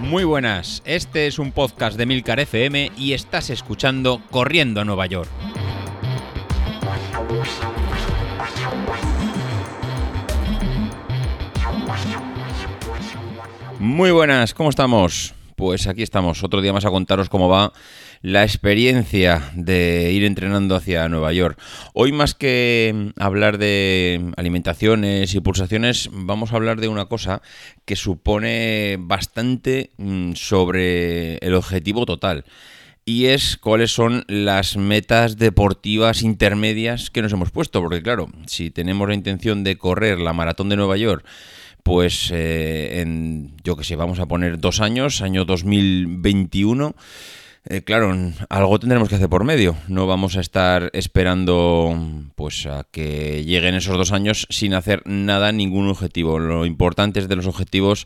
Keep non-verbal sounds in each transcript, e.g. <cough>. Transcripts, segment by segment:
Muy buenas, este es un podcast de Milcar FM y estás escuchando Corriendo a Nueva York. Muy buenas, ¿cómo estamos? Pues aquí estamos, otro día más a contaros cómo va la experiencia de ir entrenando hacia Nueva York. Hoy más que hablar de alimentaciones y pulsaciones, vamos a hablar de una cosa que supone bastante mm, sobre el objetivo total. Y es cuáles son las metas deportivas intermedias que nos hemos puesto. Porque claro, si tenemos la intención de correr la maratón de Nueva York, pues eh, en, yo que sé, vamos a poner dos años, año 2021, eh, claro, algo tendremos que hacer por medio. No vamos a estar esperando pues a que lleguen esos dos años sin hacer nada, ningún objetivo. Lo importante es de los objetivos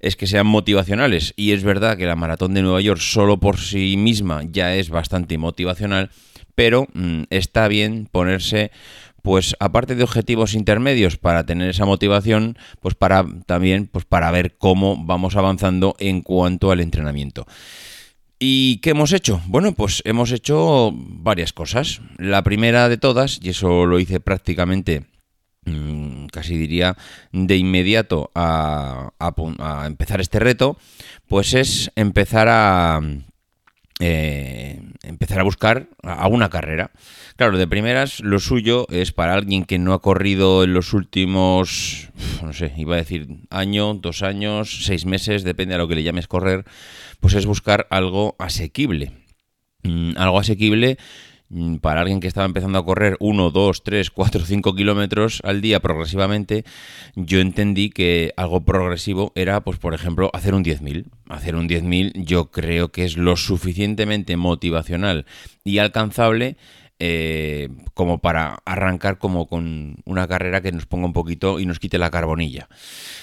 es que sean motivacionales. Y es verdad que la maratón de Nueva York solo por sí misma ya es bastante motivacional, pero mm, está bien ponerse pues aparte de objetivos intermedios para tener esa motivación, pues para también pues para ver cómo vamos avanzando en cuanto al entrenamiento. ¿Y qué hemos hecho? Bueno, pues hemos hecho varias cosas. La primera de todas, y eso lo hice prácticamente mm, casi diría de inmediato a, empezar este reto, pues es empezar a eh, empezar a buscar alguna carrera. Claro, de primeras, lo suyo es para alguien que no ha corrido en los últimos, no sé, iba a decir año, dos años, seis meses, depende a lo que le llames correr, pues es buscar algo asequible. Mm, algo asequible para alguien que estaba empezando a correr 1, 2, 3, 4, 5 kilómetros al día progresivamente, yo entendí que algo progresivo era, pues por ejemplo, hacer un 10.000. Hacer un 10.000 yo creo que es lo suficientemente motivacional y alcanzable eh, como para arrancar como con una carrera que nos ponga un poquito y nos quite la carbonilla.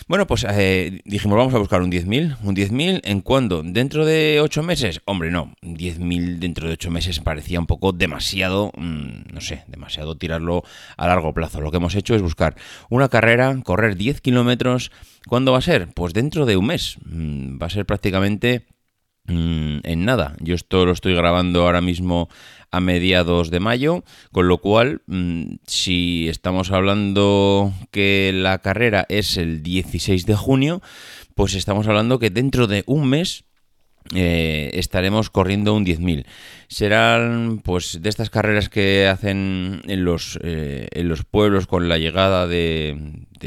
Bueno, pues eh, dijimos, vamos a buscar un 10.000. ¿Un 10.000 en cuándo? ¿Dentro de 8 meses? Hombre, no. 10.000 dentro de 8 meses parecía un poco demasiado, mm, no sé, demasiado tirarlo a largo plazo. Lo que hemos hecho es buscar una carrera, correr 10 kilómetros. ¿Cuándo va a ser? Pues dentro de un mes. Mm, va a ser prácticamente en nada. Yo esto lo estoy grabando ahora mismo a mediados de mayo, con lo cual, mm, si estamos hablando que la carrera es el 16 de junio, pues estamos hablando que dentro de un mes eh, estaremos corriendo un 10.000. Serán pues de estas carreras que hacen en los, eh, en los pueblos con la llegada de,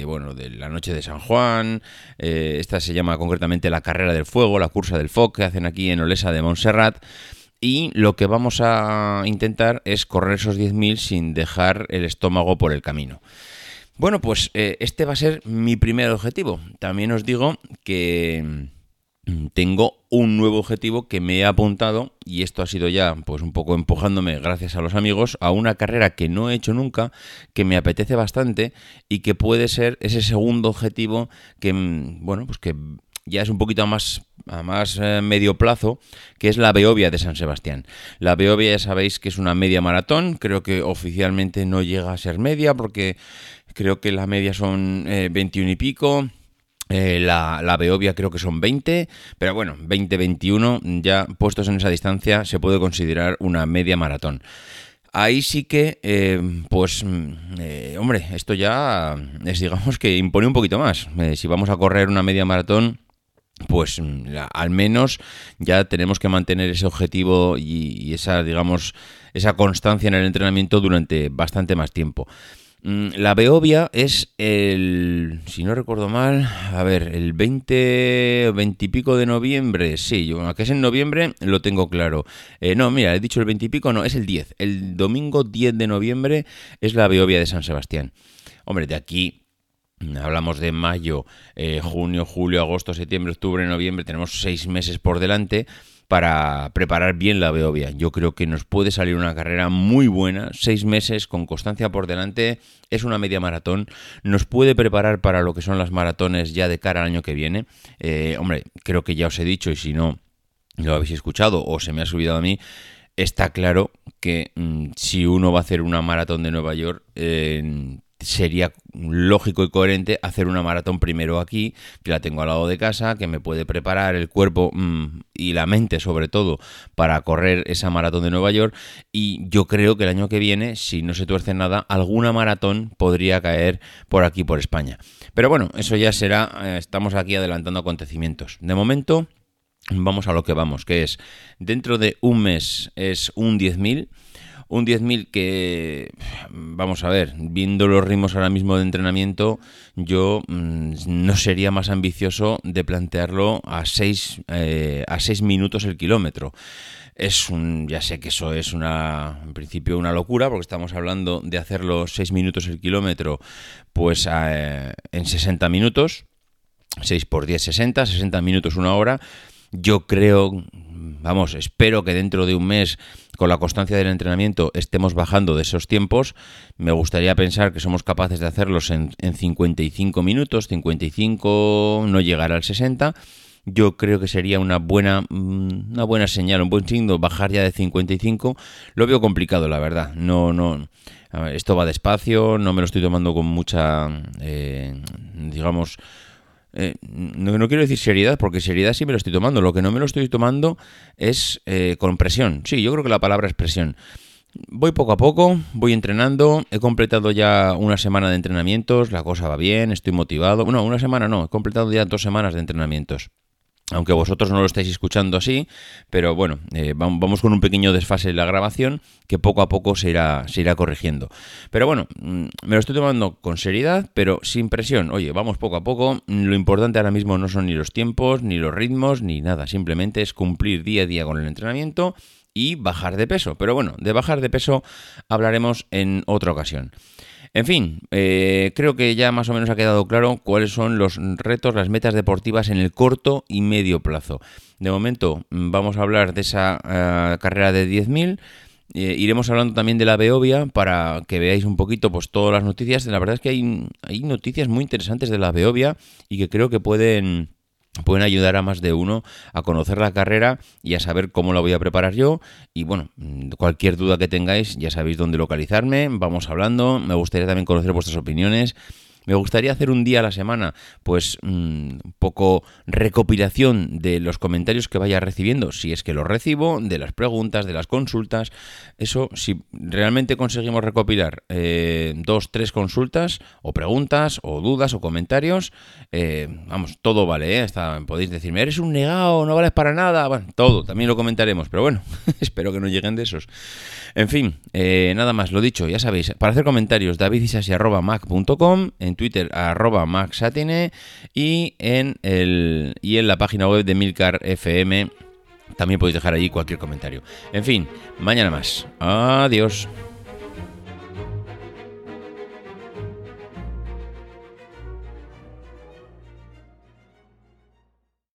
bueno, de la noche de San Juan. Eh, esta se llama concretamente la carrera del fuego, la cursa del FOC que hacen aquí en Olesa de Montserrat y lo que vamos a intentar es correr esos 10.000 sin dejar el estómago por el camino. Bueno, pues este va a ser mi primer objetivo. También os digo que tengo un nuevo objetivo que me he apuntado y esto ha sido ya pues un poco empujándome gracias a los amigos a una carrera que no he hecho nunca, que me apetece bastante y que puede ser ese segundo objetivo que mm, bueno, pues que ya es un poquito a más, a más eh, medio plazo, que es la Beovia de San Sebastián. La Beovia ya sabéis que es una media maratón, creo que oficialmente no llega a ser media porque creo que la media son 21 eh, y pico. Eh, la, la, Beovia creo que son 20, pero bueno, 20-21 ya puestos en esa distancia se puede considerar una media maratón. Ahí sí que, pues, mm, hombre, esto ya es, digamos que impone un poquito más. si vamos a correr una media maratón, pues mm, al menos ya tenemos que mantener ese objetivo y, esa, digamos, esa constancia en el entrenamiento durante bastante más tiempo. Mm, la Beovia es el, si no recuerdo mal, a ver, el 20, 20 y pico de noviembre, sí, yo, que es en noviembre lo tengo claro. Eh, no, mira, he dicho el 20 y pico, no, es el 10. El domingo 10 de noviembre es la Beovia de San Sebastián. Hombre, de aquí Hablamos de mayo, eh, junio, julio, agosto, septiembre, octubre, noviembre. Tenemos seis meses por delante para preparar bien la Beovia. Yo creo que nos puede salir una carrera muy buena. Seis meses con constancia por delante. Es una media maratón. Nos puede preparar para lo que son las maratones ya de cara al año que viene. Eh, hombre, creo que ya os he dicho y si no lo habéis escuchado o se me ha subido a mí. Está claro que mm, si uno va a hacer una maratón de Nueva York, sería lógico y coherente hacer una maratón primero aquí, que la tengo al lado de casa, que me puede preparar el cuerpo mm, y la mente sobre todo para correr esa maratón de Nueva York y yo creo que el año que viene, si no se tuerce nada, alguna maratón podría caer por aquí, por España. Pero bueno, eso ya será, eh, estamos aquí adelantando acontecimientos. De momento... Vamos a lo que vamos, que es dentro de un mes es un 10.000 un 10.000 que, vamos a ver, viendo los ritmos ahora mismo de entrenamiento, yo mm, no sería más ambicioso de plantearlo a 6 eh, a seis minutos el kilómetro. Es un, ya sé que eso es una, en principio una locura, porque estamos hablando de hacerlo 6 minutos el kilómetro, pues eh, en 60 minutos, 6 por 10, 60, 60 minutos, una hora. Yo creo vamos, espero que dentro de un mes, con la constancia del entrenamiento, estemos bajando de esos tiempos. Me gustaría pensar que somos capaces de hacerlos en, 55 minutos, 55, no llegar al 60 yo creo que sería una buena, mm, una buena señal, un buen signo bajar ya de 55. Lo veo complicado, la verdad. No, no. Esto va despacio, no me lo estoy tomando con mucha, eh, digamos, eh, no, quiero decir seriedad, porque seriedad sí me lo estoy tomando. Lo que no me lo estoy tomando es eh, con presión. Sí, yo creo que la palabra es presión. Voy poco a poco, voy entrenando, he completado ya una semana de entrenamientos, la cosa va bien, estoy motivado. Bueno, una semana no, he completado ya dos semanas de entrenamientos aunque vosotros no lo estáis escuchando así, pero bueno, eh, vamos con un pequeño desfase en la grabación que poco a poco se irá, se irá corrigiendo. Pero bueno, mm, me lo estoy tomando con seriedad, pero sin presión. Oye, vamos poco a poco. Lo importante ahora mismo no son ni los tiempos, ni los ritmos, ni nada. Simplemente es cumplir día a día con el entrenamiento y bajar de peso. Pero bueno, de bajar de peso hablaremos en otra ocasión. En fin, eh, creo que ya más o menos ha quedado claro cuáles son los retos, las metas deportivas en el corto y medio plazo. De momento mm, vamos a hablar de esa eh, carrera de 10.000. Eh, iremos hablando también de la Beovia para que veáis un poquito pues todas las noticias. La verdad es que hay, hay noticias muy interesantes de la Beovia y que creo que pueden pueden ayudar a más de uno a conocer la carrera y a saber cómo la voy a preparar yo. Y bueno, cualquier duda que tengáis, ya sabéis dónde localizarme, vamos hablando. Me gustaría también conocer vuestras opiniones. Me gustaría hacer un día a la semana, pues un mm, poco recopilación de los comentarios que vaya recibiendo, si es que los recibo, de las preguntas, de las consultas. Eso, si realmente conseguimos recopilar eh, dos, tres consultas, o preguntas, o dudas, o comentarios, eh, vamos, todo vale, ¿eh? podéis decirme, eres un negado, no vales para nada. Bueno, todo, también lo comentaremos, pero bueno, <laughs> espero que no lleguen de esos. En fin, eh, nada más, lo dicho, ya sabéis, para hacer comentarios, davidisasi.mac.com, en Twitter, arroba maxatine, y en, el, y en la página web de Milcar FM también podéis dejar allí cualquier comentario. En fin, mañana más. Adiós.